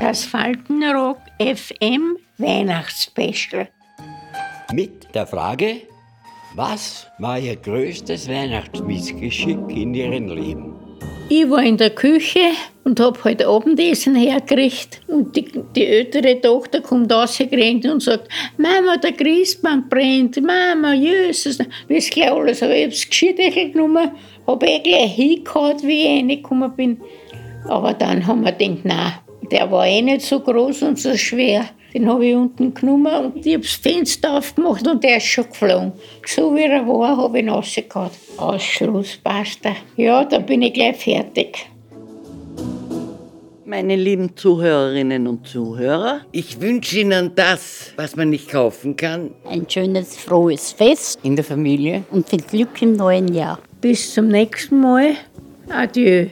Das Faltenrock FM Weihnachtsspecial. Mit der Frage, was war Ihr größtes Weihnachtsmissgeschick in Ihrem Leben? Ich war in der Küche und hab halt Abendessen hergekriegt. Und die, die ältere Tochter kommt rausgerannt und sagt: Mama, der Christbaum brennt, Mama, Jesus. Wisst gleich alles. Aber ich hab's Geschirrdeckel genommen, hab eh gleich hingehauen, wie ich reingekommen bin. Aber dann haben wir gedacht, nein, der war eh nicht so groß und so schwer. Den habe ich unten genommen und ich habe das Fenster aufgemacht und der ist schon geflogen. So wie er war, habe ich ihn rausgehauen. Ausschluss, basta. Ja, dann bin ich gleich fertig. Meine lieben Zuhörerinnen und Zuhörer, Ich wünsche Ihnen das, was man nicht kaufen kann. Ein schönes, frohes Fest In der Familie. und viel Glück im neuen Jahr. Bis zum nächsten Mal. Adieu.